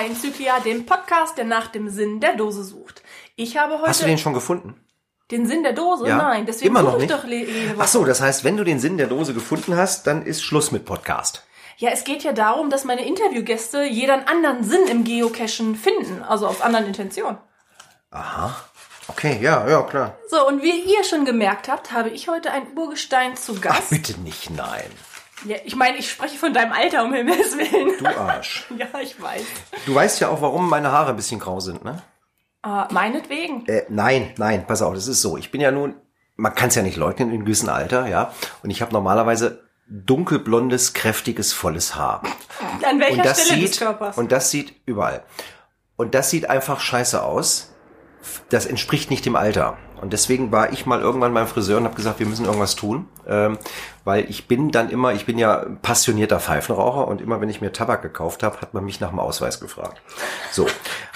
Bei Enzyklia, dem Podcast, der nach dem Sinn der Dose sucht. Ich habe heute Hast du den schon gefunden? den Sinn der Dose? Ja? Nein, deswegen Immer noch suche ich nicht? doch jede Ach so, das heißt, wenn du den Sinn der Dose gefunden hast, dann ist Schluss mit Podcast. Ja, es geht ja darum, dass meine Interviewgäste jeder einen anderen Sinn im Geocachen finden, also aus anderen Intentionen. Aha. Okay, ja, ja, klar. So, und wie ihr schon gemerkt habt, habe ich heute ein Urgestein zu Ach, Gast. bitte nicht, nein. Ja, ich meine, ich spreche von deinem Alter, um Himmels Willen. Du Arsch. ja, ich weiß. Du weißt ja auch, warum meine Haare ein bisschen grau sind, ne? Äh, meinetwegen. Äh, nein, nein, pass auf, das ist so. Ich bin ja nun, man kann es ja nicht leugnen, in einem gewissen Alter, ja. Und ich habe normalerweise dunkelblondes, kräftiges, volles Haar. An welcher und das Stelle sieht des Körpers? und das sieht überall. Und das sieht einfach scheiße aus. Das entspricht nicht dem Alter. Und deswegen war ich mal irgendwann beim Friseur und habe gesagt, wir müssen irgendwas tun, ähm, weil ich bin dann immer, ich bin ja passionierter Pfeifenraucher und immer, wenn ich mir Tabak gekauft habe, hat man mich nach dem Ausweis gefragt. So,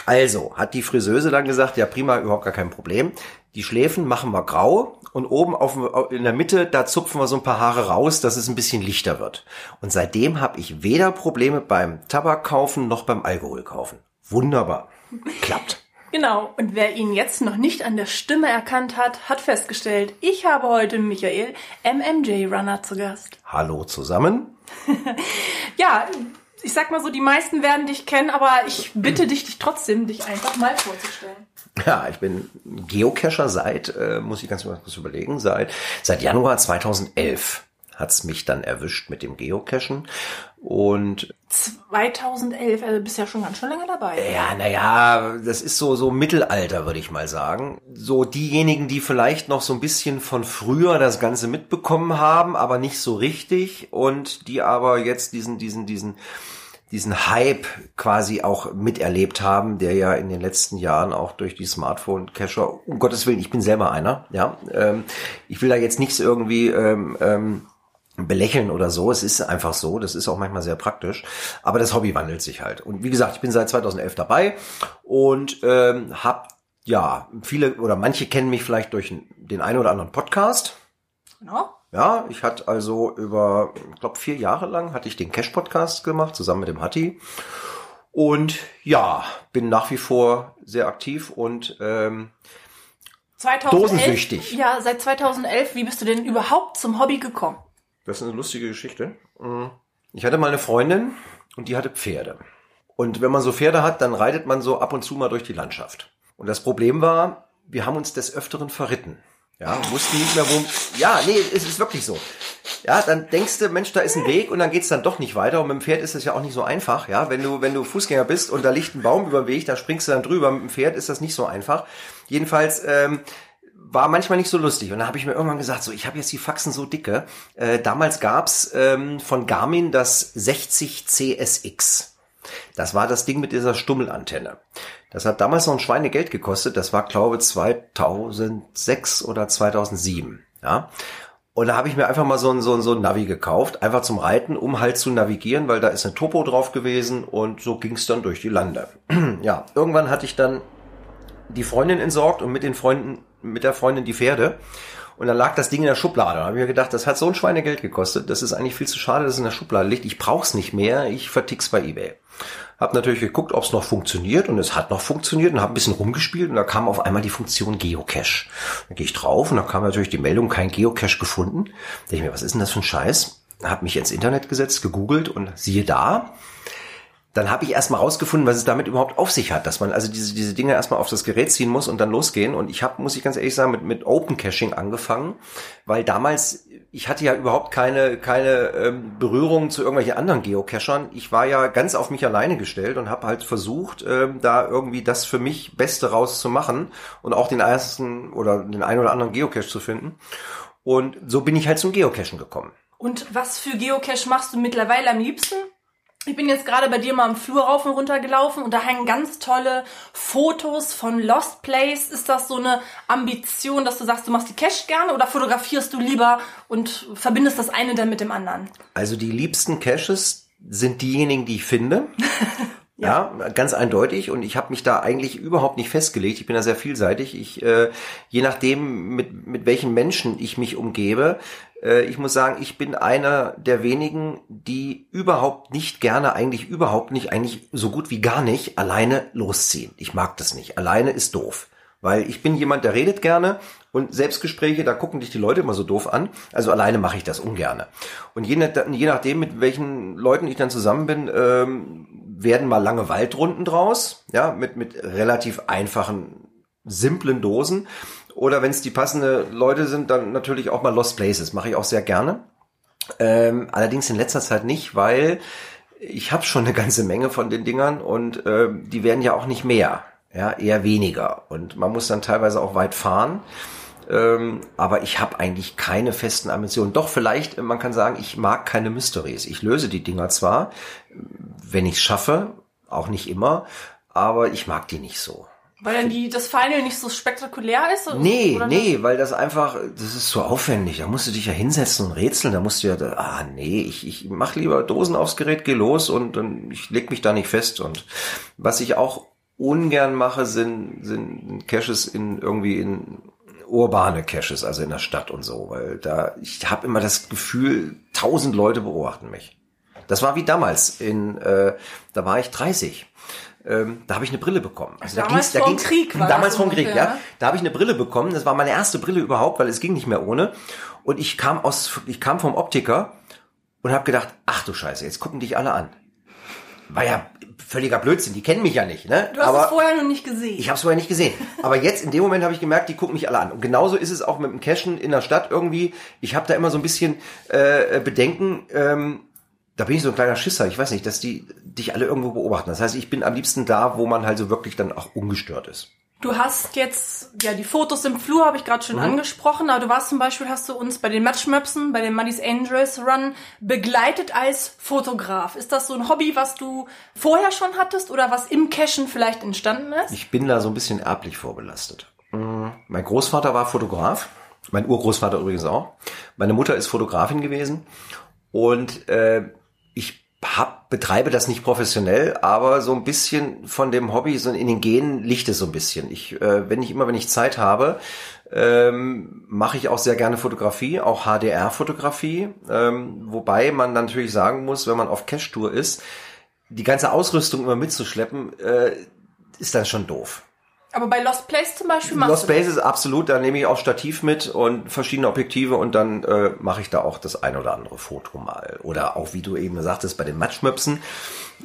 also hat die Friseuse dann gesagt, ja prima, überhaupt gar kein Problem. Die Schläfen machen wir grau und oben auf, in der Mitte, da zupfen wir so ein paar Haare raus, dass es ein bisschen lichter wird. Und seitdem habe ich weder Probleme beim Tabak kaufen noch beim Alkohol kaufen. Wunderbar. Klappt. Genau, und wer ihn jetzt noch nicht an der Stimme erkannt hat, hat festgestellt, ich habe heute Michael MMJ Runner zu Gast. Hallo zusammen. Ja, ich sag mal so, die meisten werden dich kennen, aber ich bitte dich, dich trotzdem, dich einfach mal vorzustellen. Ja, ich bin Geocacher seit, äh, muss ich ganz kurz überlegen, seit, seit Januar 2011 hat's mich dann erwischt mit dem Geocachen. Und 2011, also bist ja schon ganz schön lange dabei. ja, naja, das ist so, so Mittelalter, würde ich mal sagen. So diejenigen, die vielleicht noch so ein bisschen von früher das Ganze mitbekommen haben, aber nicht so richtig und die aber jetzt diesen, diesen, diesen, diesen Hype quasi auch miterlebt haben, der ja in den letzten Jahren auch durch die Smartphone-Cacher, um Gottes Willen, ich bin selber einer, ja, ähm, ich will da jetzt nichts irgendwie ähm, ähm, belächeln oder so. Es ist einfach so. Das ist auch manchmal sehr praktisch. Aber das Hobby wandelt sich halt. Und wie gesagt, ich bin seit 2011 dabei und ähm, habe ja viele oder manche kennen mich vielleicht durch den einen oder anderen Podcast. Genau. Ja, ich hatte also über, ich glaube, vier Jahre lang hatte ich den Cash-Podcast gemacht, zusammen mit dem Hatti. Und ja, bin nach wie vor sehr aktiv und ähm, 2011, Dosensüchtig. Ja, seit 2011, wie bist du denn überhaupt zum Hobby gekommen? Das ist eine lustige Geschichte. Mm. Ich hatte mal eine Freundin und die hatte Pferde. Und wenn man so Pferde hat, dann reitet man so ab und zu mal durch die Landschaft. Und das Problem war, wir haben uns des Öfteren verritten. Ja, wussten nicht mehr, wo. Ja, nee, es ist wirklich so. Ja, dann denkst du, Mensch, da ist ein Weg und dann geht's dann doch nicht weiter. Und mit dem Pferd ist es ja auch nicht so einfach. Ja, wenn du, wenn du Fußgänger bist und da liegt ein Baum über dem Weg, da springst du dann drüber. Mit dem Pferd ist das nicht so einfach. Jedenfalls, ähm, war manchmal nicht so lustig. Und dann habe ich mir irgendwann gesagt, so, ich habe jetzt die Faxen so dicke. Äh, damals gab's ähm, von Garmin das 60 CSX. Das war das Ding mit dieser Stummelantenne. Das hat damals noch ein Schweinegeld gekostet. Das war, glaube ich, 2006 oder 2007. Ja. Und da habe ich mir einfach mal so ein, so, ein, so ein Navi gekauft, einfach zum Reiten, um halt zu navigieren, weil da ist eine Topo drauf gewesen und so ging's dann durch die Lande. ja, irgendwann hatte ich dann die Freundin entsorgt und mit den Freunden, mit der Freundin die Pferde. Und dann lag das Ding in der Schublade. Da habe ich mir gedacht, das hat so ein Schweinegeld gekostet. Das ist eigentlich viel zu schade, dass es in der Schublade liegt. Ich brauch's nicht mehr. Ich vertick's bei eBay. Hab natürlich geguckt, ob es noch funktioniert und es hat noch funktioniert und habe ein bisschen rumgespielt und da kam auf einmal die Funktion Geocache. Da gehe ich drauf und da kam natürlich die Meldung, kein Geocache gefunden. Da ich mir, was ist denn das für ein Scheiß? Hab mich ins Internet gesetzt, gegoogelt und siehe da, dann habe ich erstmal rausgefunden, was es damit überhaupt auf sich hat, dass man also diese, diese Dinge erstmal auf das Gerät ziehen muss und dann losgehen. Und ich habe, muss ich ganz ehrlich sagen, mit, mit Open Caching angefangen, weil damals, ich hatte ja überhaupt keine, keine ähm, Berührung zu irgendwelchen anderen Geocachern. Ich war ja ganz auf mich alleine gestellt und habe halt versucht, ähm, da irgendwie das für mich Beste rauszumachen und auch den ersten oder den einen oder anderen Geocache zu finden. Und so bin ich halt zum Geocachen gekommen. Und was für Geocache machst du mittlerweile am liebsten? Ich bin jetzt gerade bei dir mal am Flur rauf und runter gelaufen und da hängen ganz tolle Fotos von Lost Place. Ist das so eine Ambition, dass du sagst, du machst die Cache gerne oder fotografierst du lieber und verbindest das eine dann mit dem anderen? Also die liebsten Caches sind diejenigen, die ich finde. Ja, ganz eindeutig. Und ich habe mich da eigentlich überhaupt nicht festgelegt. Ich bin da sehr vielseitig. Ich, äh, je nachdem, mit, mit welchen Menschen ich mich umgebe, äh, ich muss sagen, ich bin einer der wenigen, die überhaupt nicht gerne, eigentlich überhaupt nicht, eigentlich so gut wie gar nicht alleine losziehen. Ich mag das nicht. Alleine ist doof. Weil ich bin jemand, der redet gerne und Selbstgespräche, da gucken dich die Leute immer so doof an. Also alleine mache ich das ungerne. Und je, je nachdem, mit welchen Leuten ich dann zusammen bin, ähm, werden mal lange Waldrunden draus, ja, mit, mit relativ einfachen, simplen Dosen. Oder wenn es die passende Leute sind, dann natürlich auch mal Lost Places. Mache ich auch sehr gerne. Ähm, allerdings in letzter Zeit nicht, weil ich habe schon eine ganze Menge von den Dingern und äh, die werden ja auch nicht mehr ja, eher weniger. Und man muss dann teilweise auch weit fahren. Ähm, aber ich habe eigentlich keine festen Ambitionen. Doch vielleicht, man kann sagen, ich mag keine Mysteries. Ich löse die Dinger zwar, wenn ich es schaffe, auch nicht immer, aber ich mag die nicht so. Weil dann die, das Final nicht so spektakulär ist? Oder nee, oder nee, weil das einfach, das ist so aufwendig. Da musst du dich ja hinsetzen und rätseln. Da musst du ja, ah nee, ich, ich mach lieber Dosen aufs Gerät, geh los und, und ich leg mich da nicht fest. Und was ich auch ungern mache, sind, sind Caches in irgendwie in urbane Caches, also in der Stadt und so, weil da ich habe immer das Gefühl, tausend Leute beobachten mich. Das war wie damals in, äh, da war ich 30. Ähm, da habe ich eine Brille bekommen. Also damals da ging's, vom da Krieg war Damals vom Krieg, ja. ja. Da habe ich eine Brille bekommen. Das war meine erste Brille überhaupt, weil es ging nicht mehr ohne. Und ich kam aus, ich kam vom Optiker und habe gedacht, ach du Scheiße, jetzt gucken dich alle an. War ja völliger Blödsinn, die kennen mich ja nicht. Ne? Du hast Aber es vorher noch nicht gesehen. Ich habe es vorher nicht gesehen. Aber jetzt in dem Moment habe ich gemerkt, die gucken mich alle an. Und genauso ist es auch mit dem Cashen in der Stadt irgendwie. Ich habe da immer so ein bisschen äh, Bedenken. Ähm, da bin ich so ein kleiner Schisser. Ich weiß nicht, dass die dich alle irgendwo beobachten. Das heißt, ich bin am liebsten da, wo man halt so wirklich dann auch ungestört ist. Du hast jetzt, ja, die Fotos im Flur habe ich gerade schon mhm. angesprochen, aber du warst zum Beispiel, hast du uns bei den Matchmöpsen, bei den Muddy's Angels Run begleitet als Fotograf. Ist das so ein Hobby, was du vorher schon hattest oder was im Cashen vielleicht entstanden ist? Ich bin da so ein bisschen erblich vorbelastet. Mhm. Mein Großvater war Fotograf, mein Urgroßvater übrigens auch. Meine Mutter ist Fotografin gewesen und äh, hab, betreibe das nicht professionell, aber so ein bisschen von dem Hobby, so in den Genen liegt es so ein bisschen. Ich, äh, wenn ich immer, wenn ich Zeit habe, ähm, mache ich auch sehr gerne Fotografie, auch HDR-Fotografie, ähm, wobei man natürlich sagen muss, wenn man auf Cash-Tour ist, die ganze Ausrüstung immer mitzuschleppen, äh, ist dann schon doof. Aber bei Lost Place zum Beispiel machst Lost Place ist absolut, da nehme ich auch Stativ mit und verschiedene Objektive und dann äh, mache ich da auch das ein oder andere Foto mal. Oder auch, wie du eben sagtest, bei den Matschmöpsen.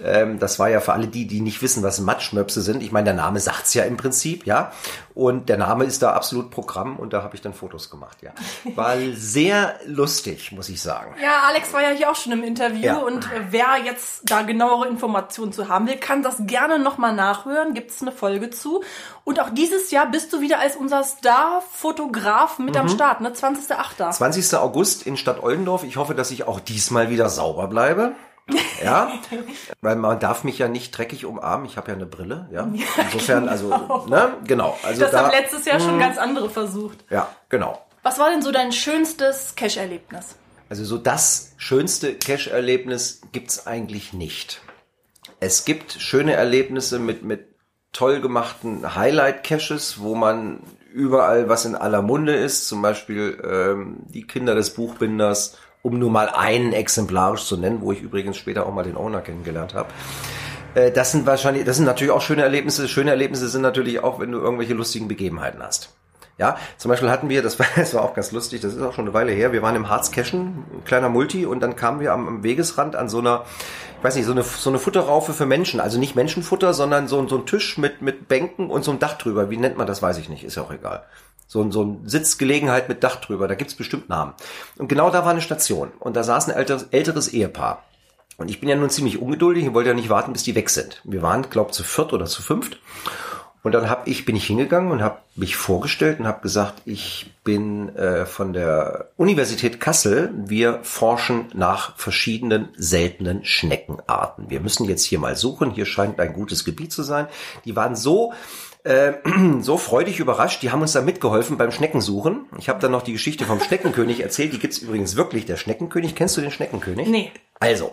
Ähm, das war ja für alle die, die nicht wissen, was Matschmöpse sind. Ich meine, der Name sagt's ja im Prinzip, ja. Und der Name ist da absolut Programm und da habe ich dann Fotos gemacht, ja. War sehr lustig, muss ich sagen. Ja, Alex war ja hier auch schon im Interview ja. und äh, wer jetzt da genauere Informationen zu haben will, kann das gerne nochmal nachhören. Gibt's eine Folge zu. Und auch dieses Jahr bist du wieder als unser Star-Fotograf mit mhm. am Start, ne? 20.8. 20. August in Stadt Oldendorf. Ich hoffe, dass ich auch diesmal wieder sauber bleibe. Ja, weil man darf mich ja nicht dreckig umarmen. Ich habe ja eine Brille. Ja, insofern, also, genau. ne, genau. Also das da, haben letztes Jahr schon hm. ganz andere versucht. Ja, genau. Was war denn so dein schönstes Cash-Erlebnis? Also so das schönste Cash-Erlebnis gibt's eigentlich nicht. Es gibt schöne Erlebnisse mit, mit toll gemachten Highlight-Caches, wo man überall was in aller Munde ist, zum Beispiel ähm, die Kinder des Buchbinders um nur mal einen exemplarisch zu nennen, wo ich übrigens später auch mal den Owner kennengelernt habe. Äh, das sind wahrscheinlich, das sind natürlich auch schöne Erlebnisse. Schöne Erlebnisse sind natürlich auch, wenn du irgendwelche lustigen Begebenheiten hast. Ja, zum Beispiel hatten wir, das war, das war auch ganz lustig, das ist auch schon eine Weile her, wir waren im Harz Cashen, ein kleiner Multi, und dann kamen wir am, am, Wegesrand an so einer, ich weiß nicht, so eine, so eine Futterraufe für Menschen, also nicht Menschenfutter, sondern so, so ein Tisch mit, mit Bänken und so ein Dach drüber. Wie nennt man das, weiß ich nicht, ist ja auch egal so, ein so ein Sitzgelegenheit mit Dach drüber, da gibt's bestimmt Namen. Und genau da war eine Station und da saß ein älteres, älteres Ehepaar. Und ich bin ja nun ziemlich ungeduldig und wollte ja nicht warten, bis die weg sind. Wir waren, glaub, zu viert oder zu fünft. Und dann hab ich, bin ich hingegangen und habe mich vorgestellt und habe gesagt, ich bin äh, von der Universität Kassel. Wir forschen nach verschiedenen seltenen Schneckenarten. Wir müssen jetzt hier mal suchen. Hier scheint ein gutes Gebiet zu sein. Die waren so äh, so freudig überrascht. Die haben uns da mitgeholfen beim Schneckensuchen. Ich habe dann noch die Geschichte vom Schneckenkönig erzählt. Die gibt's übrigens wirklich, der Schneckenkönig. Kennst du den Schneckenkönig? Nee. Also,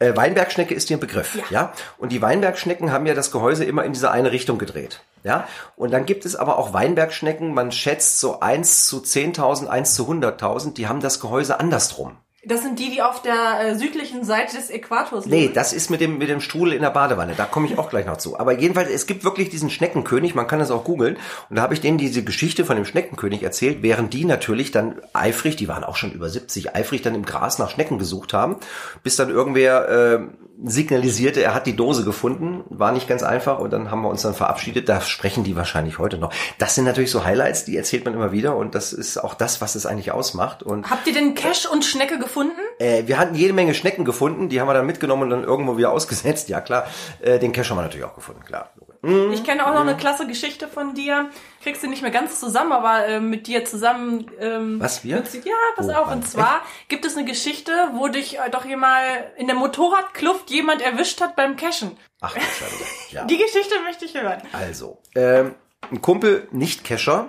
äh, Weinbergschnecke ist dir ein Begriff, ja. ja. Und die Weinbergschnecken haben ja das Gehäuse immer in diese eine Richtung gedreht. Ja, und dann gibt es aber auch Weinbergschnecken, man schätzt so eins zu 10.000, eins zu 100.000, die haben das Gehäuse andersrum. Das sind die, die auf der äh, südlichen Seite des Äquators liegen? Nee, das ist mit dem, mit dem Strudel in der Badewanne. Da komme ich auch gleich noch zu. Aber jedenfalls, es gibt wirklich diesen Schneckenkönig, man kann das auch googeln. Und da habe ich denen diese Geschichte von dem Schneckenkönig erzählt, während die natürlich dann eifrig, die waren auch schon über 70, eifrig dann im Gras nach Schnecken gesucht haben, bis dann irgendwer äh, signalisierte, er hat die Dose gefunden. War nicht ganz einfach und dann haben wir uns dann verabschiedet. Da sprechen die wahrscheinlich heute noch. Das sind natürlich so Highlights, die erzählt man immer wieder und das ist auch das, was es eigentlich ausmacht. Und Habt ihr denn Cash und Schnecke gefunden? Äh, wir hatten jede Menge Schnecken gefunden, die haben wir dann mitgenommen und dann irgendwo wieder ausgesetzt. Ja klar, äh, den Cash haben wir natürlich auch gefunden, klar. Mhm. Ich kenne auch noch eine klasse Geschichte von dir. Kriegst du nicht mehr ganz zusammen, aber äh, mit dir zusammen. Ähm, Was wir? Mit, ja, pass oh, auf. Mann. Und zwar Echt? gibt es eine Geschichte, wo dich äh, doch mal in der Motorradkluft jemand erwischt hat beim Cashen. Ach, Scheiße. Ja. Die Geschichte möchte ich hören. Also, ähm, ein Kumpel, nicht Kescher,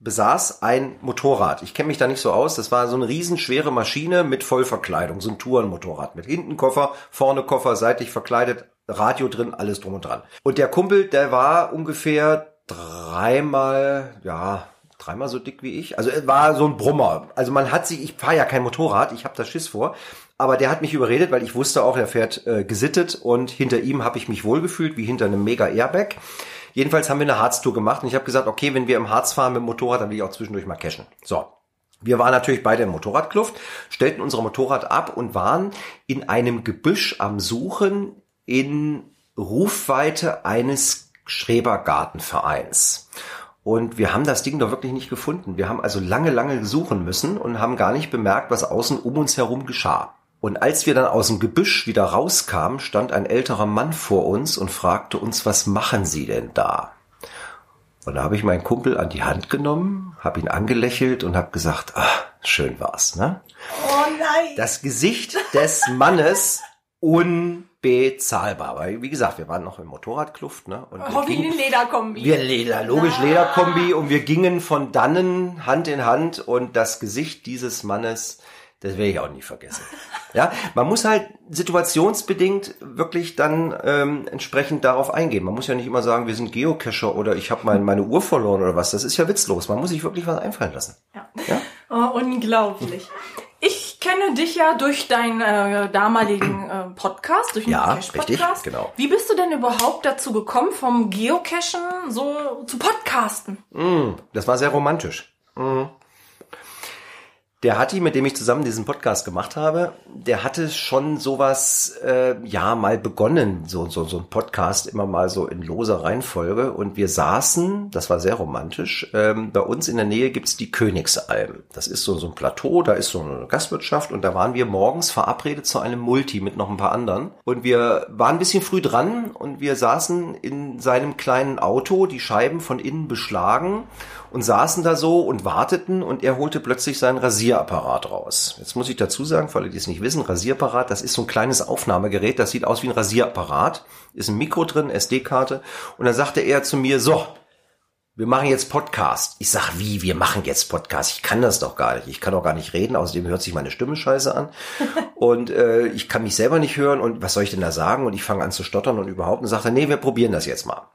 besaß ein Motorrad. Ich kenne mich da nicht so aus. Das war so eine riesenschwere Maschine mit Vollverkleidung, so ein Tourenmotorrad mit hinten Koffer, vorne Koffer, seitlich verkleidet, Radio drin, alles drum und dran. Und der Kumpel, der war ungefähr dreimal, ja, dreimal so dick wie ich. Also er war so ein Brummer. Also man hat sich, ich fahre ja kein Motorrad, ich habe da Schiss vor. Aber der hat mich überredet, weil ich wusste auch, er fährt äh, gesittet und hinter ihm habe ich mich wohlgefühlt, wie hinter einem mega Airbag. Jedenfalls haben wir eine Harztour gemacht und ich habe gesagt, okay, wenn wir im Harz fahren mit dem Motorrad, dann will ich auch zwischendurch mal cashen. So. Wir waren natürlich beide im Motorradkluft, stellten unser Motorrad ab und waren in einem Gebüsch am Suchen in Rufweite eines Schrebergartenvereins. Und wir haben das Ding doch wirklich nicht gefunden. Wir haben also lange, lange suchen müssen und haben gar nicht bemerkt, was außen um uns herum geschah. Und als wir dann aus dem Gebüsch wieder rauskamen, stand ein älterer Mann vor uns und fragte uns, was machen Sie denn da? Und da habe ich meinen Kumpel an die Hand genommen, habe ihn angelächelt und habe gesagt, ach, schön war's, ne? Oh nein! Das Gesicht des Mannes unbezahlbar. Weil, wie gesagt, wir waren noch im Motorradkluft, ne? Und Hoffe ich in Lederkombi. Wir Leder, logisch ah. Lederkombi und wir gingen von dannen Hand in Hand und das Gesicht dieses Mannes das werde ich auch nie vergessen. Ja, man muss halt situationsbedingt wirklich dann ähm, entsprechend darauf eingehen. Man muss ja nicht immer sagen, wir sind Geocacher oder ich habe mein, meine Uhr verloren oder was. Das ist ja witzlos. Man muss sich wirklich was einfallen lassen. Ja. ja? Oh, unglaublich. Ich kenne dich ja durch deinen äh, damaligen äh, Podcast, durch den ja, Podcast. Richtig, genau. Wie bist du denn überhaupt dazu gekommen, vom Geocachen so zu podcasten? Mm, das war sehr romantisch. Mm. Der Hatti, mit dem ich zusammen diesen Podcast gemacht habe, der hatte schon sowas, äh, ja, mal begonnen, so, so, so ein Podcast immer mal so in loser Reihenfolge. Und wir saßen, das war sehr romantisch, ähm, bei uns in der Nähe gibt's die Königsalm. Das ist so, so ein Plateau, da ist so eine Gastwirtschaft und da waren wir morgens verabredet zu einem Multi mit noch ein paar anderen. Und wir waren ein bisschen früh dran und wir saßen in seinem kleinen Auto, die Scheiben von innen beschlagen und saßen da so und warteten und er holte plötzlich seinen Rasierapparat raus. Jetzt muss ich dazu sagen, für alle, die es nicht wissen, Rasierapparat, das ist so ein kleines Aufnahmegerät, das sieht aus wie ein Rasierapparat, ist ein Mikro drin, SD-Karte und dann sagte er zu mir, so, wir machen jetzt Podcast. Ich sag, wie, wir machen jetzt Podcast? Ich kann das doch gar nicht. Ich kann doch gar nicht reden, außerdem hört sich meine Stimme scheiße an. und äh, ich kann mich selber nicht hören und was soll ich denn da sagen? Und ich fange an zu stottern und überhaupt und sagte, nee, wir probieren das jetzt mal.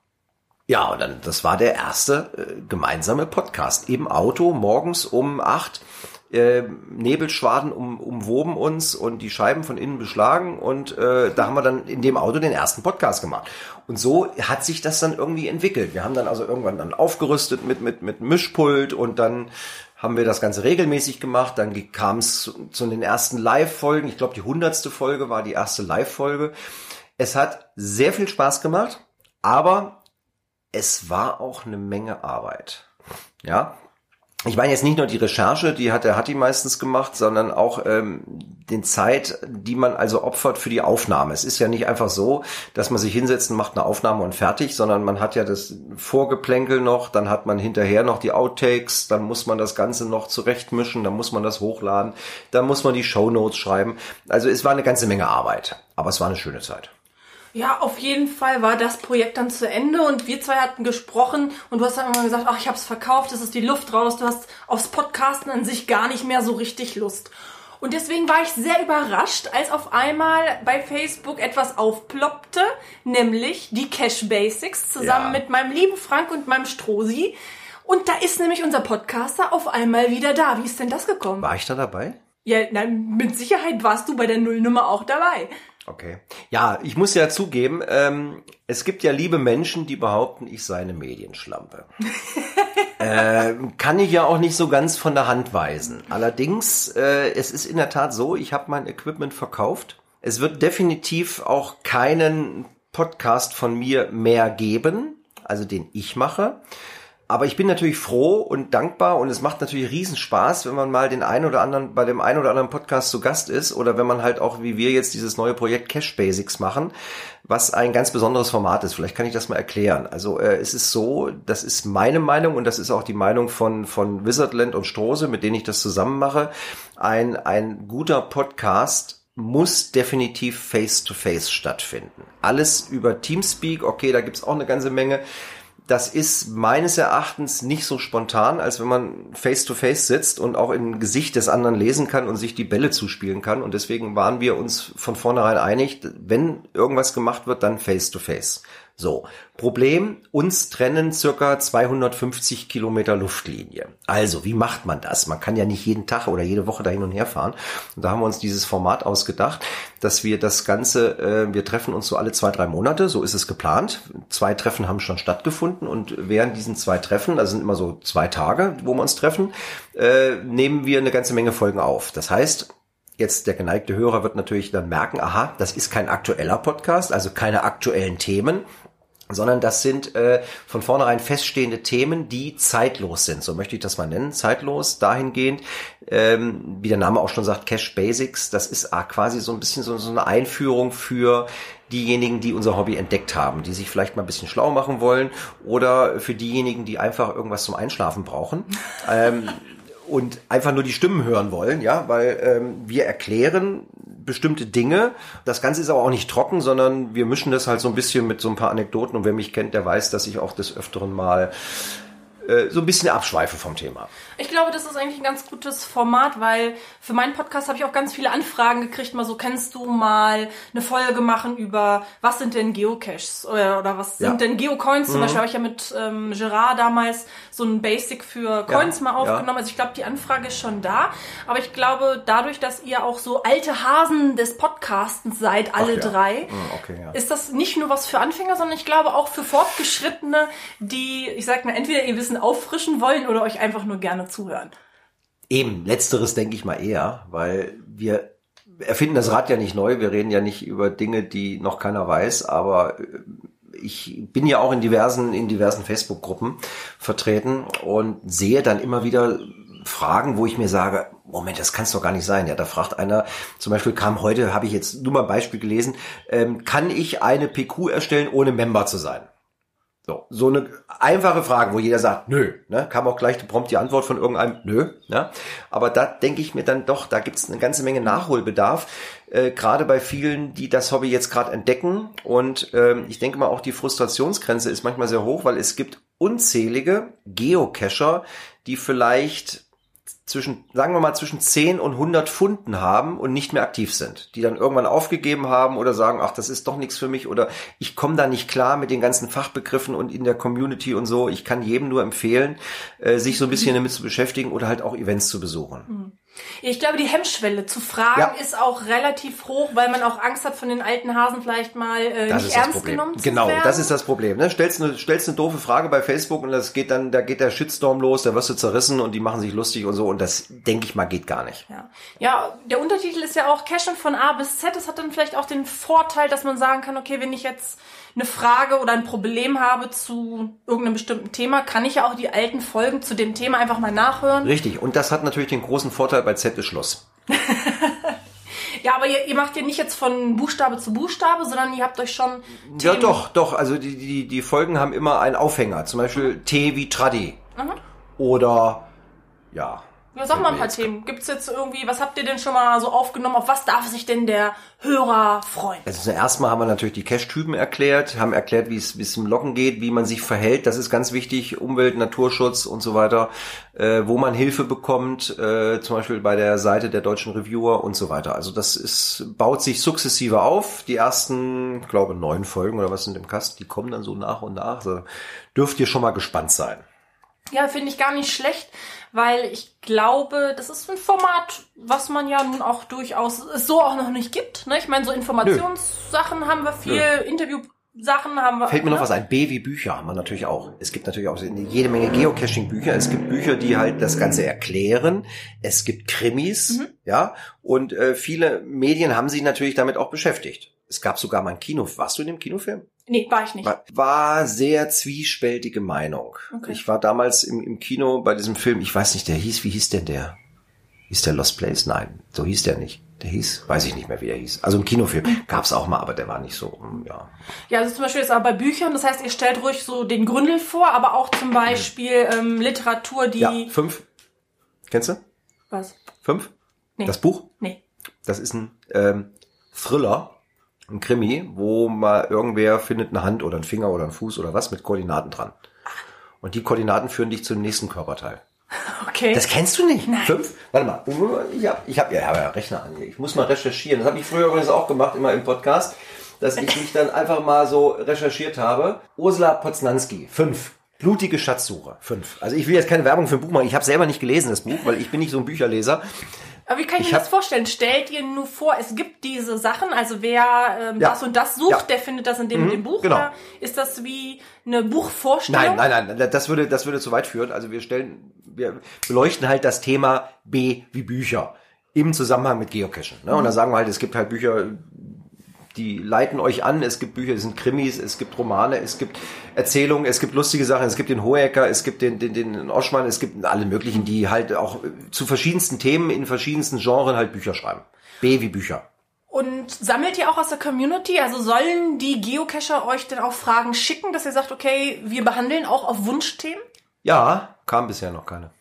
Ja, und dann, das war der erste äh, gemeinsame Podcast. Im Auto, morgens um acht. Äh, Nebelschwaden um, umwoben uns und die Scheiben von innen beschlagen und äh, da haben wir dann in dem Auto den ersten Podcast gemacht. Und so hat sich das dann irgendwie entwickelt. Wir haben dann also irgendwann dann aufgerüstet mit, mit, mit Mischpult und dann haben wir das Ganze regelmäßig gemacht. Dann kam es zu, zu den ersten Live-Folgen. Ich glaube, die hundertste Folge war die erste Live-Folge. Es hat sehr viel Spaß gemacht, aber es war auch eine Menge Arbeit. Ja, ich meine jetzt nicht nur die Recherche, die hat der Hatti meistens gemacht, sondern auch ähm, den Zeit, die man also opfert für die Aufnahme. Es ist ja nicht einfach so, dass man sich hinsetzt und macht eine Aufnahme und fertig, sondern man hat ja das Vorgeplänkel noch, dann hat man hinterher noch die Outtakes, dann muss man das Ganze noch zurechtmischen, dann muss man das hochladen, dann muss man die Show Notes schreiben. Also es war eine ganze Menge Arbeit, aber es war eine schöne Zeit. Ja, auf jeden Fall war das Projekt dann zu Ende und wir zwei hatten gesprochen und du hast dann immer gesagt, ach, ich hab's verkauft, es ist die Luft raus, du hast aufs Podcasten an sich gar nicht mehr so richtig Lust. Und deswegen war ich sehr überrascht, als auf einmal bei Facebook etwas aufploppte, nämlich die Cash Basics zusammen Ja. mit meinem lieben Frank und meinem Strosi. Und da ist nämlich unser Podcaster auf einmal wieder da. Wie ist denn das gekommen? War ich da dabei? Ja, na, mit Sicherheit warst du bei der Nullnummer auch dabei. Okay. Ja, ich muss ja zugeben, ähm, es gibt ja liebe Menschen, die behaupten, ich sei eine Medienschlampe. äh, kann ich ja auch nicht so ganz von der Hand weisen. Allerdings, äh, es ist in der Tat so, ich habe mein Equipment verkauft. Es wird definitiv auch keinen Podcast von mir mehr geben, also den ich mache. Aber ich bin natürlich froh und dankbar und es macht natürlich Riesenspaß, wenn man mal den einen oder anderen, bei dem einen oder anderen Podcast zu Gast ist oder wenn man halt auch, wie wir jetzt dieses neue Projekt Cash Basics machen, was ein ganz besonderes Format ist. Vielleicht kann ich das mal erklären. Also äh, es ist so, das ist meine Meinung und das ist auch die Meinung von, von Wizardland und Strose, mit denen ich das zusammen mache. Ein, ein guter Podcast muss definitiv face-to-face stattfinden. Alles über Teamspeak, okay, da gibt's auch eine ganze Menge das ist meines Erachtens nicht so spontan, als wenn man face to face sitzt und auch im Gesicht des anderen lesen kann und sich die Bälle zuspielen kann. Und deswegen waren wir uns von vornherein einig, wenn irgendwas gemacht wird, dann face to face. So. Problem, uns trennen circa 250 Kilometer Luftlinie. Also, wie macht man das? Man kann ja nicht jeden Tag oder jede Woche da hin und her fahren. Und da haben wir uns dieses Format ausgedacht, dass wir das Ganze, äh, wir treffen uns so alle zwei, drei Monate, so ist es geplant. Zwei Treffen haben schon stattgefunden und während diesen zwei Treffen, also sind immer so zwei Tage, wo wir uns treffen, äh, nehmen wir eine ganze Menge Folgen auf. Das heißt, Jetzt der geneigte Hörer wird natürlich dann merken, aha, das ist kein aktueller Podcast, also keine aktuellen Themen, sondern das sind äh, von vornherein feststehende Themen, die zeitlos sind. So möchte ich das mal nennen. Zeitlos dahingehend, ähm, wie der Name auch schon sagt, Cash Basics, das ist ah, quasi so ein bisschen so, so eine Einführung für diejenigen, die unser Hobby entdeckt haben, die sich vielleicht mal ein bisschen schlau machen wollen oder für diejenigen, die einfach irgendwas zum Einschlafen brauchen. ähm, und einfach nur die Stimmen hören wollen, ja, weil ähm, wir erklären bestimmte Dinge. Das Ganze ist aber auch nicht trocken, sondern wir mischen das halt so ein bisschen mit so ein paar Anekdoten. Und wer mich kennt, der weiß, dass ich auch des Öfteren mal äh, so ein bisschen abschweife vom Thema. Ich glaube, das ist eigentlich ein ganz gutes Format, weil für meinen Podcast habe ich auch ganz viele Anfragen gekriegt. Mal so, kannst du mal eine Folge machen über, was sind denn Geocaches oder, oder was Ja. sind denn Geocoins? Zum Beispiel habe ich ja mit ähm, Gerard damals so ein Basic für Coins Ja, mal aufgenommen. Also ich glaube, die Anfrage ist schon da. Aber ich glaube, dadurch, dass ihr auch so alte Hasen des Podcastens seid, alle ja. drei, Hm, okay, ist das nicht nur was für Anfänger, sondern ich glaube auch für Fortgeschrittene, die, ich sag mal, entweder ihr Wissen auffrischen wollen oder euch einfach nur gerne zuhören. Eben, letzteres denke ich mal eher, weil wir erfinden das Rad ja nicht neu. Wir reden ja nicht über Dinge, die noch keiner weiß, aber äh, ich bin ja auch in diversen, in diversen Facebook-Gruppen vertreten und sehe dann immer wieder Fragen, wo ich mir sage, Moment, das kann es doch gar nicht sein. Ja, da fragt einer, zum Beispiel kam heute, habe ich jetzt nur mal ein Beispiel gelesen, ähm, kann ich eine PQ erstellen, ohne Member zu sein? So, so eine einfache Frage, wo jeder sagt, nö, ne, kam auch gleich prompt die Antwort von irgendeinem, nö, ne, aber da denke ich mir dann doch, da gibt es eine ganze Menge Nachholbedarf, äh, gerade bei vielen, die das Hobby jetzt gerade entdecken. Und ähm, ich denke mal auch die Frustrationsgrenze ist manchmal sehr hoch, weil es gibt unzählige Geocacher, die vielleicht zwischen, sagen wir mal, zwischen 10 und 100 Funden haben und nicht mehr aktiv sind. Die dann irgendwann aufgegeben haben oder sagen, ach, das ist doch nichts für mich oder ich komme da nicht klar mit den ganzen Fachbegriffen und in der Community und so. Ich kann jedem nur empfehlen, äh, sich so ein bisschen damit zu beschäftigen oder halt auch Events zu besuchen. Ich glaube, die Hemmschwelle zu fragen Ja. ist auch relativ hoch, weil man auch Angst hat, von den alten Hasen vielleicht mal äh, Das nicht ernst Problem. genommen zu Genau, werden. das ist das Problem. Ne? Stellst, eine, stellst eine doofe Frage bei Facebook und das geht dann, da geht der Shitstorm los, da wirst du zerrissen und die machen sich lustig und so und das, denke ich mal, geht gar nicht. Ja. ja, der Untertitel ist ja auch Cashen von A bis Z. Das hat dann vielleicht auch den Vorteil, dass man sagen kann, okay, wenn ich jetzt eine Frage oder ein Problem habe zu irgendeinem bestimmten Thema, kann ich ja auch die alten Folgen zu dem Thema einfach mal nachhören. Richtig. Und das hat natürlich den großen Vorteil bei Z ist Schluss. Ja, aber ihr, ihr macht ja nicht jetzt von Buchstabe zu Buchstabe, sondern ihr habt euch schon Ja, Themen- doch, doch. Also die, die, die Folgen haben immer einen Aufhänger. Zum Beispiel T wie Traddy. Oder, ja, Ja, sag mal ein paar Themen. Gibt's jetzt irgendwie, was habt ihr denn schon mal so aufgenommen? Auf was darf sich denn der Hörer freuen? Also zuerst mal haben wir natürlich die Cache-Typen erklärt, haben erklärt, wie es es im Locken geht, wie man sich verhält. Das ist ganz wichtig, Umwelt, Naturschutz und so weiter, äh, wo man Hilfe bekommt, äh, zum Beispiel bei der Seite der deutschen Reviewer und so weiter. Also das ist baut sich sukzessive auf. Die ersten, ich glaube neun Folgen oder was sind im Cast, die kommen dann so nach und nach. Also dürft ihr schon mal gespannt sein. Ja, finde ich gar nicht schlecht, weil ich glaube, das ist ein Format, was man ja nun auch durchaus es so auch noch nicht gibt. Ne? Ich meine, so Informationssachen haben wir viel, Interviewsachen haben wir. Fällt mir noch ne? was ein. B wie Bücher haben wir natürlich auch. Es gibt natürlich auch jede Menge Geocaching-Bücher. Es gibt Bücher, die halt das Ganze erklären. Es gibt Krimis, Mhm. ja. Und äh, viele Medien haben sich natürlich damit auch beschäftigt. Es gab sogar mal ein Kino. Warst du in dem Kinofilm? Nee, war ich nicht. War, war sehr zwiespältige Meinung. Okay. Ich war damals im, im Kino bei diesem Film. Ich weiß nicht, der hieß, wie hieß denn der? Hieß der Lost Place? Nein, so hieß der nicht. Der hieß, weiß ich nicht mehr, wie der hieß. Also ein Kinofilm gab's auch mal, aber der war nicht so, mm, ja. Ja, also zum Beispiel jetzt aber bei Büchern, das heißt, ihr stellt ruhig so den Gründel vor, aber auch zum Beispiel ähm, Literatur, die. Ja, fünf. Kennst du? Was? Fünf? Nee. Das Buch? Nee. Das ist ein ähm, Thriller, ein Krimi, wo mal irgendwer findet eine Hand oder einen Finger oder einen Fuß oder was mit Koordinaten dran. Und die Koordinaten führen dich zum nächsten Körperteil. Okay. Das kennst du nicht? Nein. Fünf? Warte mal. Ich habe ich hab, ja, ich hab ja Rechner an. Ich muss mal recherchieren. Das habe ich früher übrigens auch gemacht, immer im Podcast, dass ich mich dann einfach mal so recherchiert habe. Ursula Poznanski. Fünf. Blutige Schatzsuche. Fünf. Also ich will jetzt keine Werbung für ein Buch machen. Ich habe selber nicht gelesen, das Buch, weil ich bin nicht so ein Bücherleser. Aber wie kann ich, Ich mir das vorstellen? Stellt ihr nur vor, es gibt diese Sachen, also wer ähm, Ja. das und das sucht, Ja. der findet das in dem, Mhm, dem Buch? genau. Oder ist das wie eine Buchvorstellung? Nein, nein, nein, das würde, das würde zu weit führen. Also wir stellen, wir beleuchten halt das Thema B wie Bücher im Zusammenhang mit Geocachen. Ne? Und da sagen wir halt, es gibt halt Bücher, die leiten euch an. Es gibt Bücher, es sind Krimis, es gibt Romane, es gibt Erzählungen, es gibt lustige Sachen, es gibt den Hohecker, es gibt den, den, den Oschmann, es gibt alle möglichen, die halt auch zu verschiedensten Themen in verschiedensten Genren halt Bücher schreiben. B wie Bücher. Und sammelt ihr auch aus der Community? Also sollen die Geocacher euch denn auch Fragen schicken, dass ihr sagt, okay, wir behandeln auch auf Wunschthemen? Ja, kam bisher noch keine.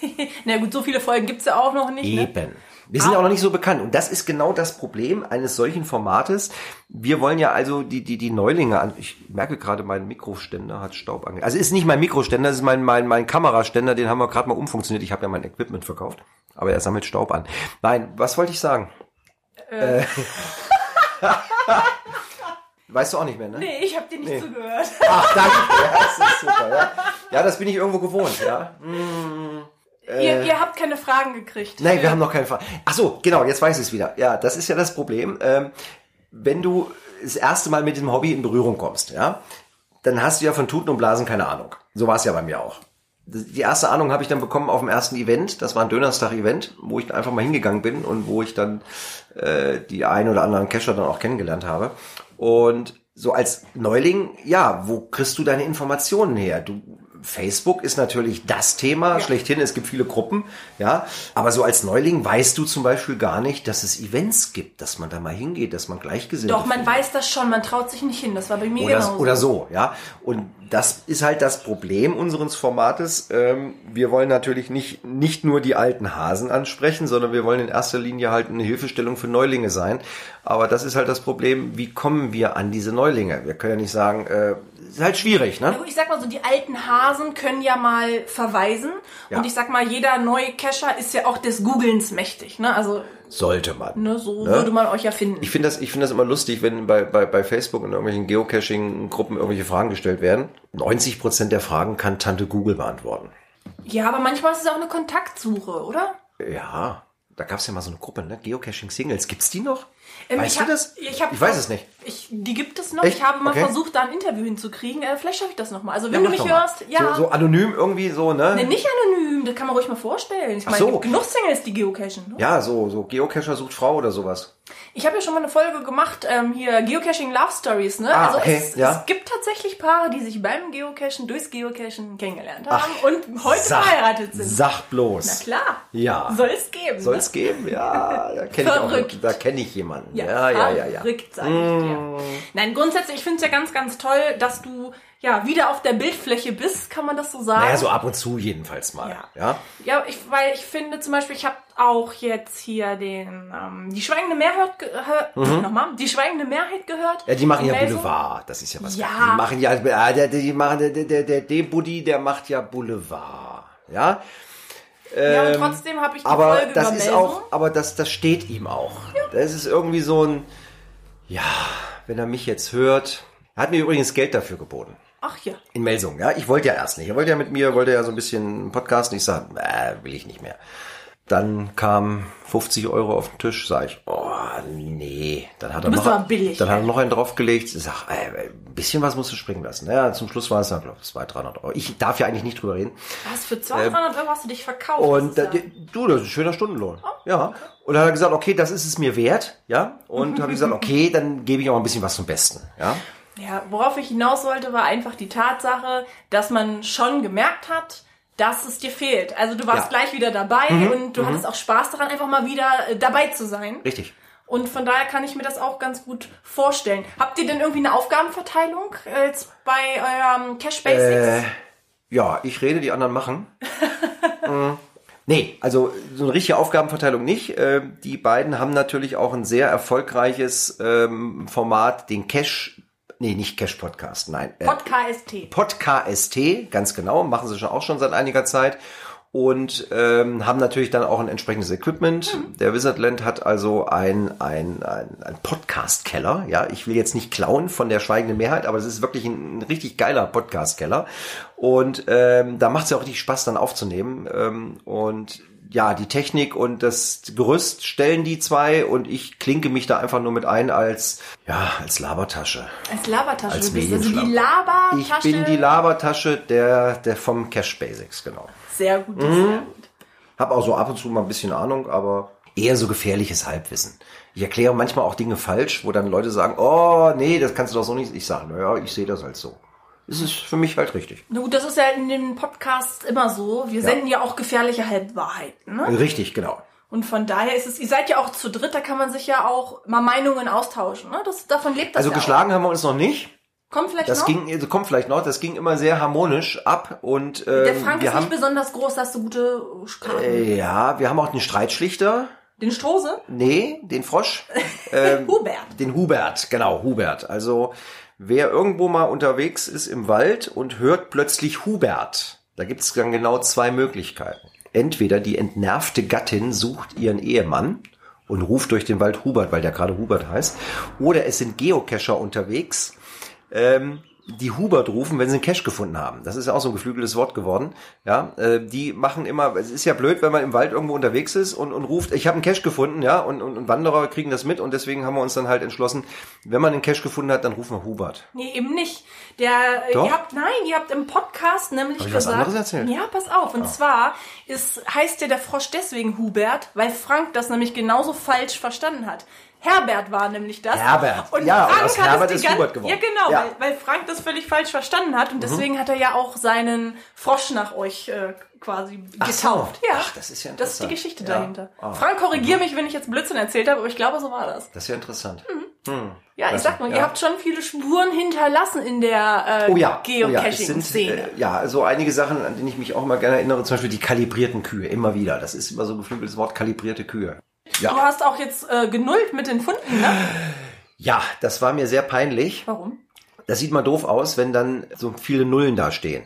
Na gut, so viele Folgen gibt's ja auch noch nicht. Ne? Wir sind ja auch noch nicht so bekannt. Und das ist genau das Problem eines solchen Formates. Wir wollen ja also die, die, die Neulinge an. Ich merke gerade, mein Mikroständer hat Staub ange. Also ist nicht mein Mikroständer, das ist mein, mein, mein Kameraständer, den haben wir gerade mal umfunktioniert. Ich habe ja mein Equipment verkauft. Aber er sammelt Staub an. Nein, was wollte ich sagen? Äh. weißt du auch nicht mehr, ne? Nee, ich habe dir nicht Nee. zugehört. Ach, danke. Ja, das ist super, ja. Ja, das bin ich irgendwo gewohnt, ja. Ihr, ihr habt keine Fragen gekriegt. Nein, wir haben noch keine Frage. Ach so, genau, jetzt weiß ich es wieder. Ja, das ist ja das Problem. Ähm, wenn du das erste Mal mit dem Hobby in Berührung kommst, ja, dann hast du ja von Tuten und Blasen keine Ahnung. So war es ja bei mir auch. Die erste Ahnung habe ich dann bekommen auf dem ersten Event. Das war ein Dönerstag-Event, wo ich einfach mal hingegangen bin und wo ich dann äh, die ein oder anderen Cacher dann auch kennengelernt habe. Und so als Neuling, ja, wo kriegst du deine Informationen her? Du Facebook ist natürlich das Thema schlechthin. Es gibt viele Gruppen, ja. Aber so als Neuling weißt du zum Beispiel gar nicht, dass es Events gibt, dass man da mal hingeht, dass man Gleichgesinnte Doch, man findet. weiß das schon, man traut sich nicht hin. Das war bei mir Oder, genauso. oder so, ja. Und das ist halt das Problem unseres Formates. Ähm, wir wollen natürlich nicht, nicht nur die alten Hasen ansprechen, sondern wir wollen in erster Linie halt eine Hilfestellung für Neulinge sein. Aber das ist halt das Problem, wie kommen wir an diese Neulinge? Wir können ja nicht sagen, äh, ist halt schwierig, ne? ich sag mal so, die alten Hasen können ja mal verweisen. Ja. Und ich sag mal, jeder neue Cacher ist ja auch des Googlens mächtig. Ne? Also, Sollte man. ne, so Ne? würde man euch ja finden. Ich finde das, ich finde das immer lustig, wenn bei, bei, bei Facebook in irgendwelchen Geocaching-Gruppen irgendwelche Fragen gestellt werden. 90 Prozent der Fragen kann Tante Google beantworten. ja, aber manchmal ist es auch eine Kontaktsuche, oder? Ja, da gab's ja mal so eine Gruppe, ne? Geocaching Singles. Gibt's die noch? Ähm, weißt ich hab, du das? Ich, hab, ich weiß es nicht. Ich, die gibt es noch. Echt? Ich habe mal Okay. versucht, da ein Interview hinzukriegen. Äh, vielleicht schaffe ich das nochmal. Also, Ja, wenn du mach mich hörst, ja. So, so anonym irgendwie so, ne? Nee, nicht anonym, das kann man ruhig mal vorstellen. Ich Ach meine, so. genug Singles, die geocachen. Ne? Ja, so, so Geocacher sucht Frau oder sowas. Ich habe ja schon mal eine Folge gemacht, ähm, hier Geocaching Love Stories, ne? Ah, also okay, es, ja. es gibt tatsächlich Paare, die sich beim Geocachen, durchs Geocachen kennengelernt haben und heute Sag- verheiratet sind. Sag bloß. Na klar. Ja. Soll es geben. Soll ne? es geben? Ja, da kenne ich Verrückt. auch, da kenne ich jemanden. Ja, Ja, ja, ja, ja. verrückt, sag ich dir. Nein, grundsätzlich, ich finde es ja ganz, ganz toll, dass du ja, wieder auf der Bildfläche bist, kann man das so sagen? Naja, so ab und zu jedenfalls mal. Ja. Ja. Ja, ich, weil ich finde zum Beispiel, ich habe auch jetzt hier den ähm, die schweigende Mehrheit gehört. Nochmal, die schweigende Mehrheit gehört. Mhm. Ja, die machen ja Melsung. Boulevard. Das ist ja was. Ja. Die machen ja, der, die machen, der, der, der, der Buddy, der macht ja Boulevard. Ja. Ja, und trotzdem habe ich die Ähm, Aber Folge das über ist Melsung. auch, aber das, das steht ihm auch. Das ist irgendwie so ein, ja, wenn er mich jetzt hört. Er hat mir übrigens Geld dafür geboten. Ach ja. In Melsung, ja. Ich wollte ja erst nicht. Er wollte ja mit mir, wollte ja so ein bisschen podcasten. Ich sag, äh, will ich nicht mehr. Dann kam 50 Euro auf den Tisch, sag ich, oh, nee. Dann hat er noch, billig, dann hat er noch einen draufgelegt. Ich sag, äh, ein bisschen was musst du springen lassen. Ja, zum Schluss war es dann, glaube ich, 200, 300 Euro. Ich darf ja eigentlich nicht drüber reden. Was für 200, 300 Euro hast du dich verkauft? Und Das ja- du, das ist ein schöner Stundenlohn. ja. Und dann hat er gesagt, okay, das ist es mir wert, ja. Und habe ich gesagt, okay, dann gebe ich auch ein bisschen was zum Besten, ja. Ja, worauf ich hinaus wollte, war einfach die Tatsache, dass man schon gemerkt hat, dass es dir fehlt. Also du warst Ja. Mhm. gleich wieder dabei und du hattest auch Spaß daran, einfach mal wieder äh, dabei zu sein. Richtig. Und von daher kann ich mir das auch ganz gut vorstellen. Habt ihr denn irgendwie eine Aufgabenverteilung äh, jetzt bei eurem Cash Basics? Äh, ja, ich rede, die anderen machen. Mm, nee, also so eine richtige Aufgabenverteilung nicht. Ähm, die beiden haben natürlich auch ein sehr erfolgreiches ähm, Format, den Cash, nee, nicht Cash Podcast, nein. Äh, Podcast. Podcast, ganz genau, machen sie schon auch schon seit einiger Zeit und ähm, haben natürlich dann auch ein entsprechendes Equipment. Der Wizardland hat also ein, ein, ein, ein Podcast-Keller. Ja, ich will jetzt nicht klauen von der schweigenden Mehrheit, aber es ist wirklich ein, ein richtig geiler Podcast-Keller. Und ähm, da macht es ja auch richtig Spaß, dann aufzunehmen. Ähm, und ja, die Technik und das Gerüst stellen die zwei und ich klinke mich da einfach nur mit ein als, ja, als Labertasche. Als Labertasche. Als du bist also die. Labertasche. Ich bin die Labertasche der, der vom Cash Basics, genau. Sehr gut, Mhm. sehr gut. Hab auch so ab und zu mal ein bisschen Ahnung, aber eher so gefährliches Halbwissen. Ich erkläre manchmal auch Dinge falsch, wo dann Leute sagen, oh, nee, das kannst du doch so nicht. Ich sage, naja, ich sehe das halt so. Es ist für mich halt richtig. Na gut, das ist ja in den Podcasts immer so. Wir senden ja auch gefährliche Halbwahrheiten. Ne? Richtig, genau. Und von daher ist es, ihr seid ja auch zu dritt, da kann man sich ja auch mal Meinungen austauschen. Ne? Das, davon lebt das Also ja geschlagen haben wir uns noch nicht. Auch. Kommt vielleicht Das noch? ging, also kommt vielleicht noch, das ging immer sehr harmonisch ab und ähm, Der Frank ist haben, nicht besonders groß, dass du gute Karten. äh, ja, wir haben auch den Streitschlichter. Den Strose? Nee, den Frosch. Ähm, Hubert. Den Hubert, genau, Hubert. Also wer irgendwo mal unterwegs ist im Wald und hört plötzlich Hubert, da gibt es dann genau zwei Möglichkeiten. Entweder die entnervte Gattin sucht ihren Ehemann und ruft durch den Wald Hubert, weil der gerade Hubert heißt, oder es sind Geocacher unterwegs, ähm, die Hubert rufen, wenn sie einen Cache gefunden haben. Das ist ja auch so ein geflügeltes Wort geworden. Ja, äh, die machen immer, es ist ja blöd, wenn man im Wald irgendwo unterwegs ist und, und ruft, ich habe einen Cache gefunden, ja, und, und, und Wanderer kriegen das mit und deswegen haben wir uns dann halt entschlossen, wenn man einen Cache gefunden hat, dann rufen wir Hubert. Nee, eben nicht. Der, äh, Doch? ihr habt, nein, ihr habt im Podcast nämlich Hab ich was gesagt. anderes erzählt? Ah. Ja, pass auf. Und zwar ist, heißt ja der Frosch deswegen Hubert, weil Frank das nämlich genauso falsch verstanden hat. Herbert war nämlich das. Herbert. Und Ja, und Frank aus hat Herbert es die ist Hubert geworden. Ja, genau, Ja. Mhm. Weil, weil Frank das völlig falsch verstanden hat. Und deswegen hat er ja auch seinen Frosch nach euch äh, quasi Ach so. getauft. Ja. Ach, das ist ja Das ist die interessant. Geschichte Ja. dahinter. Ah. Frank, korrigier mich, wenn ich jetzt Blödsinn erzählt habe, aber ich glaube, so war das. Das ist ja interessant. Ja, ich sag mal, ja. ihr habt schon viele Spuren hinterlassen in der äh, Oh ja, oh ja, Geocaching-Szene. äh, ja, so einige Sachen, an die ich mich auch mal gerne erinnere, zum Beispiel die kalibrierten Kühe, immer wieder. Das ist immer so ein geflügeltes Wort, kalibrierte Kühe. Du Ja, hast auch jetzt äh, genullt mit den Funden, ne? ja, das war mir sehr peinlich. Warum? Das sieht mal doof aus, wenn dann so viele Nullen da stehen.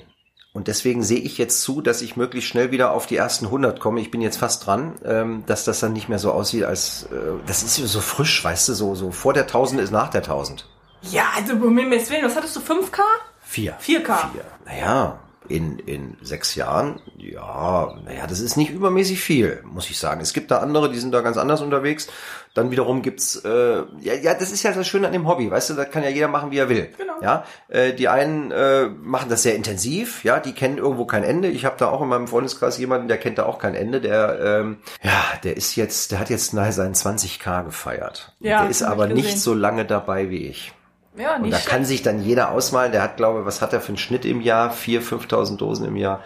Und deswegen sehe ich jetzt zu, dass ich möglichst schnell wieder auf die ersten 100 komme. Ich bin jetzt fast dran, ähm, dass das dann nicht mehr so aussieht, als äh, das ist so frisch, weißt du, so so vor der 1000 ist nach der 1000. Ja, also um Willen, was hattest du, 5K? Vier. 4K. Vier. Naja, in, in sechs Jahren, ja, naja, das ist nicht übermäßig viel, muss ich sagen. Es gibt da andere, die sind da ganz anders unterwegs. Dann wiederum gibt's, äh, ja, ja, das ist ja das Schöne an dem Hobby, weißt du, da kann ja jeder machen, wie er will. Genau. Ja, äh, die einen äh, machen das sehr intensiv, ja, die kennen irgendwo kein Ende. Ich habe da auch in meinem Freundeskreis jemanden, der kennt da auch kein Ende. Der, ähm, ja, der ist jetzt, der hat jetzt nahe seinen 20k gefeiert. Ja, der ist aber nicht gesehen. so lange dabei wie ich. Ja, Und nicht da schlecht. kann sich dann jeder ausmalen, der hat, glaube ich, was hat er für einen Schnitt im Jahr? 4.000, 5.000 Dosen im Jahr.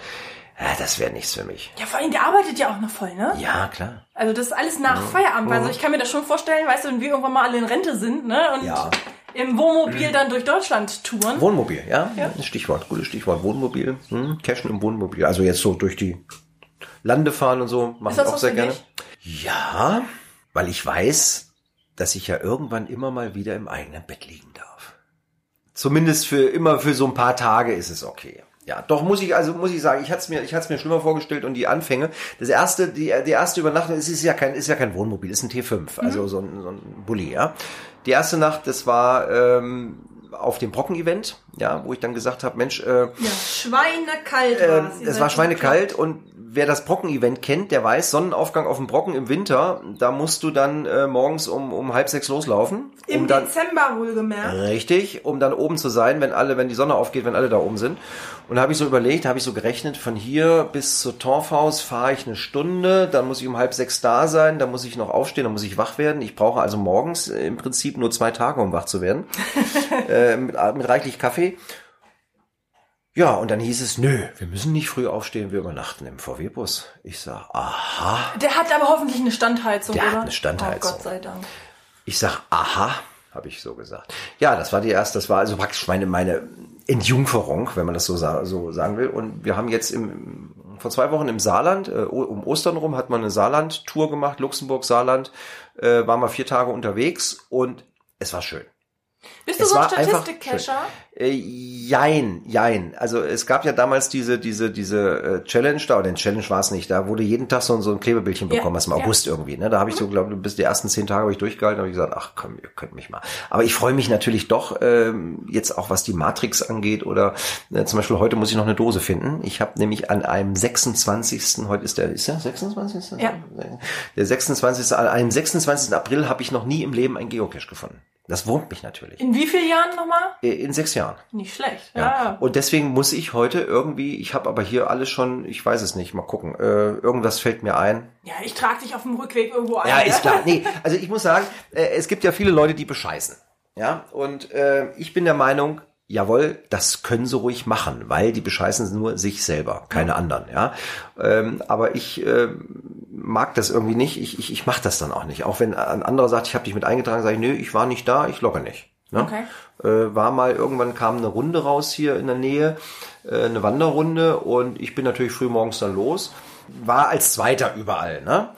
Ja, das wäre nichts für mich. Ja, vor allem, der arbeitet ja auch noch voll, ne? Ja, klar. Also das ist alles nach Feierabend. Also ich kann mir das schon vorstellen, weißt du, wenn wir irgendwann mal alle in Rente sind, ne? Und Ja. im Wohnmobil dann durch Deutschland touren. Wohnmobil, ja? ja. Stichwort, gutes Stichwort. Wohnmobil, hm, Cashen im Wohnmobil. Also jetzt so durch die Lande fahren und so, mache ich auch sehr gerne. Dich? Ja, weil ich weiß, dass ich ja irgendwann immer mal wieder im eigenen Bett liegen darf. Zumindest für immer für so ein paar Tage ist es okay. Ja, doch muss ich also muss ich sagen, ich hatte es mir ich hatte es mir schlimmer vorgestellt und die Anfänge. Das erste die die erste Übernachtung es ist ja kein ist ja kein Wohnmobil, ist ein T5, also mhm. so ein so ein Bulli, ja. Die erste Nacht, das war ähm, auf dem Brocken-Event, ja, wo ich dann gesagt habe, Mensch, äh, ja, schweinekalt äh, es war schweinekalt und wer das Brocken-Event kennt, der weiß, Sonnenaufgang auf dem Brocken im Winter, da musst du dann äh, morgens um, um halb sechs loslaufen. Im um dann, Dezember wohlgemerkt. Richtig, um dann oben zu sein, wenn alle, wenn die Sonne aufgeht, wenn alle da oben sind. Und da habe ich so überlegt, habe ich so gerechnet, von hier bis zur Torfhaus fahre ich eine Stunde, dann muss ich um halb sechs da sein, dann muss ich noch aufstehen, dann muss ich wach werden. Ich brauche also morgens im Prinzip nur zwei Tage, um wach zu werden, äh, mit, mit reichlich Kaffee. Ja, und dann hieß es, nö, wir müssen nicht früh aufstehen, wir übernachten im VW-Bus. Ich sag, aha. Der hat aber hoffentlich eine Standheizung, Der oder? hat eine Standheizung. Oh, Gott sei Dank. Ich sag, aha, habe ich so gesagt. Ja, das war die erste, das war also praktisch meine, meine Entjungferung, wenn man das so, so sagen will. Und wir haben jetzt im, vor zwei Wochen im Saarland, äh, um Ostern rum, hat man eine Saarland-Tour gemacht, Luxemburg, Saarland, äh, waren wir vier Tage unterwegs und es war schön. Bist du es so ein Statistik-Cacher? Äh, jein, jein. Also es gab ja damals diese, diese, diese äh, Challenge da, oder den Challenge war es nicht, da wurde jeden Tag so, so ein Klebebildchen bekommen, ja, was im ja. August irgendwie. Ne? Da habe ich so, mhm. glaube bis die ersten zehn Tage habe ich durchgehalten, habe ich gesagt, ach komm, ihr könnt mich mal. Aber ich freue mich natürlich doch, ähm, jetzt auch was die Matrix angeht, oder äh, zum Beispiel heute muss ich noch eine Dose finden. Ich habe nämlich an einem 26. heute ist der, ist der 26. Ja. Der 26. An einem 26. April habe ich noch nie im Leben ein Geocache gefunden. Das wurmt mich natürlich. In wie vielen Jahren nochmal? In sechs Jahren. Nicht schlecht. Ja. ja. Und deswegen muss ich heute irgendwie, ich habe aber hier alles schon, ich weiß es nicht, mal gucken. Äh, irgendwas fällt mir ein. Ja, ich trage dich auf dem Rückweg irgendwo ein. Ja, ist klar. Nee, also ich muss sagen, äh, es gibt ja viele Leute, die bescheißen. Ja, und äh, ich bin der Meinung, jawohl, das können sie ruhig machen, weil die bescheißen nur sich selber, keine anderen, ja. Ähm, aber ich äh, mag das irgendwie nicht, ich, ich, ich mache das dann auch nicht. Auch wenn ein anderer sagt, ich habe dich mit eingetragen, sage ich, nö, ich war nicht da, ich logge nicht. Ne? Okay. Äh, war mal, irgendwann kam eine Runde raus hier in der Nähe, äh, eine Wanderrunde und ich bin natürlich früh morgens dann los, war als Zweiter überall, ne?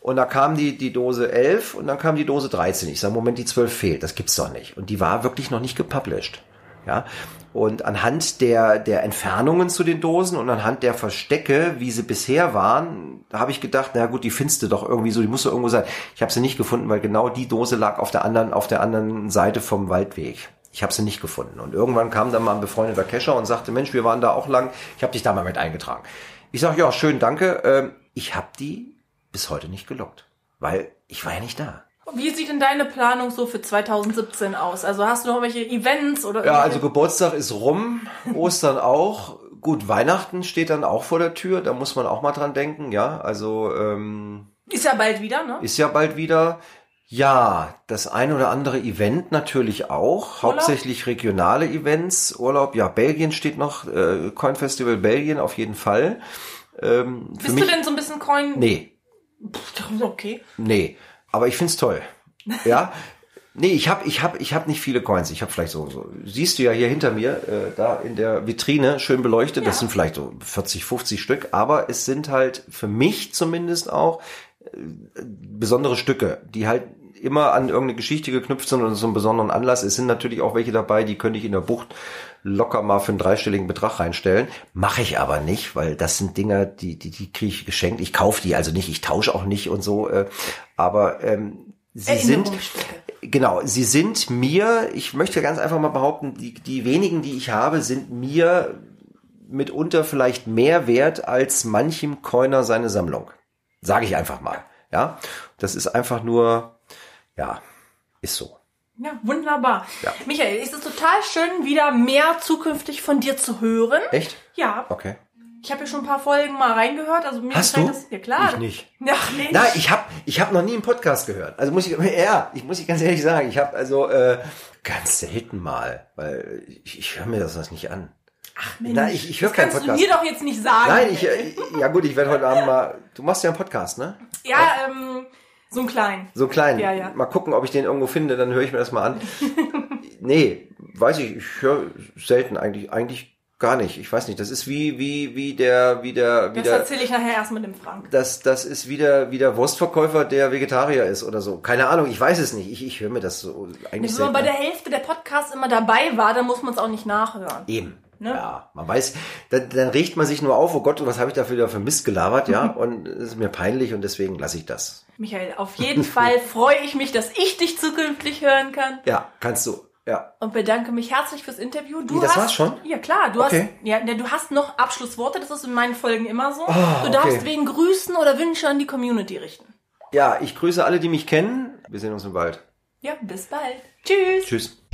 Und da kam die, die Dose 11 und dann kam die Dose 13. Ich sage, Moment, die 12 fehlt, das gibt's doch nicht. Und die war wirklich noch nicht gepublished. Ja, und anhand der, der Entfernungen zu den Dosen und anhand der Verstecke, wie sie bisher waren, da habe ich gedacht, na gut, die findest du doch irgendwie so, die muss doch irgendwo sein. Ich habe sie nicht gefunden, weil genau die Dose lag auf der anderen, auf der anderen Seite vom Waldweg. Ich habe sie nicht gefunden. Und irgendwann kam dann mal ein befreundeter Kescher und sagte, Mensch, wir waren da auch lang, ich habe dich da mal mit eingetragen. Ich sage, ja, schön, danke. Ähm, ich habe die bis heute nicht gelockt, weil ich war ja nicht da. Wie sieht denn deine Planung so für 2017 aus? Also hast du noch welche Events oder? Ja, also Geburtstag ist rum, Ostern auch. Gut, Weihnachten steht dann auch vor der Tür. Da muss man auch mal dran denken, ja. Also ähm, ist ja bald wieder, ne? Ist ja bald wieder. Ja, das ein oder andere Event natürlich auch, Urlaub? hauptsächlich regionale Events. Urlaub, ja, Belgien steht noch, äh, Coin Festival Belgien auf jeden Fall. Ähm, Bist mich, du denn so ein bisschen Coin? Nee. Pff, okay. Nee. Aber ich find's toll. Ja. Nee, ich habe ich hab, ich hab nicht viele Coins. Ich habe vielleicht so, so, siehst du ja hier hinter mir, äh, da in der Vitrine, schön beleuchtet, ja. das sind vielleicht so 40, 50 Stück, aber es sind halt für mich zumindest auch äh, besondere Stücke, die halt immer an irgendeine Geschichte geknüpft sind und so einen besonderen Anlass. Es sind natürlich auch welche dabei, die könnte ich in der Bucht locker mal für einen dreistelligen Betrag reinstellen. Mache ich aber nicht, weil das sind Dinger, die, die, die kriege ich geschenkt. Ich kaufe die also nicht, ich tausche auch nicht und so. Äh, aber ähm, sie sind genau, sie sind mir, ich möchte ganz einfach mal behaupten, die, die wenigen, die ich habe, sind mir mitunter vielleicht mehr wert als manchem Coiner seine Sammlung. Sage ich einfach mal. Ja, das ist einfach nur, ja, ist so. Ja, wunderbar. Ja. Michael, ist es total schön, wieder mehr zukünftig von dir zu hören. Echt? Ja. Okay. Ich habe ja schon ein paar Folgen mal reingehört. Also mir Hast du? Das, ja klar. Ich nicht. Ach, nicht. Nein, ich habe ich hab noch nie einen Podcast gehört. Also muss ich, ja, ich muss ich ganz ehrlich sagen, ich habe also äh, ganz selten mal, weil ich, ich höre mir das nicht an. Ach Mensch, Nein, ich, ich höre keinen Podcast. Das kannst du mir doch jetzt nicht sagen. Nein, ich, äh, ja gut, ich werde heute Abend mal, du machst ja einen Podcast, ne? Ja, ähm, so ein klein. So ein klein. Ja, ja. Mal gucken, ob ich den irgendwo finde, dann höre ich mir das mal an. Nee, weiß ich, ich höre selten eigentlich, eigentlich gar nicht. Ich weiß nicht. Das ist wie, wie, wie der, wie der, wie Das der, erzähle ich nachher erst mit dem Frank. das, das ist wieder, wie der Wurstverkäufer, der Vegetarier ist oder so. Keine Ahnung, ich weiß es nicht. Ich, ich höre mir das so eigentlich Wenn man bei der. Hälfte der Podcasts immer dabei war, dann muss man es auch nicht nachhören. Eben. Ne? Ja, man weiß, dann, dann regt man sich nur auf, oh Gott, was habe ich da wieder für Mist gelabert, ja, und es ist mir peinlich und deswegen lasse ich das. Michael, auf jeden Fall freue ich mich, dass ich dich zukünftig hören kann Ja, kannst du, ja. und bedanke mich herzlich fürs Interview. Du Wie, das hast, war's schon? Ja klar, du Okay. hast, ja, ne, du hast noch Abschlussworte. Das ist in meinen Folgen immer so. Ah, du darfst okay. wen Grüßen oder Wünsche an die Community richten. Ja, ich grüße alle, die mich kennen. Wir sehen uns im Wald. Ja, bis bald. Tschüss. Tschüss.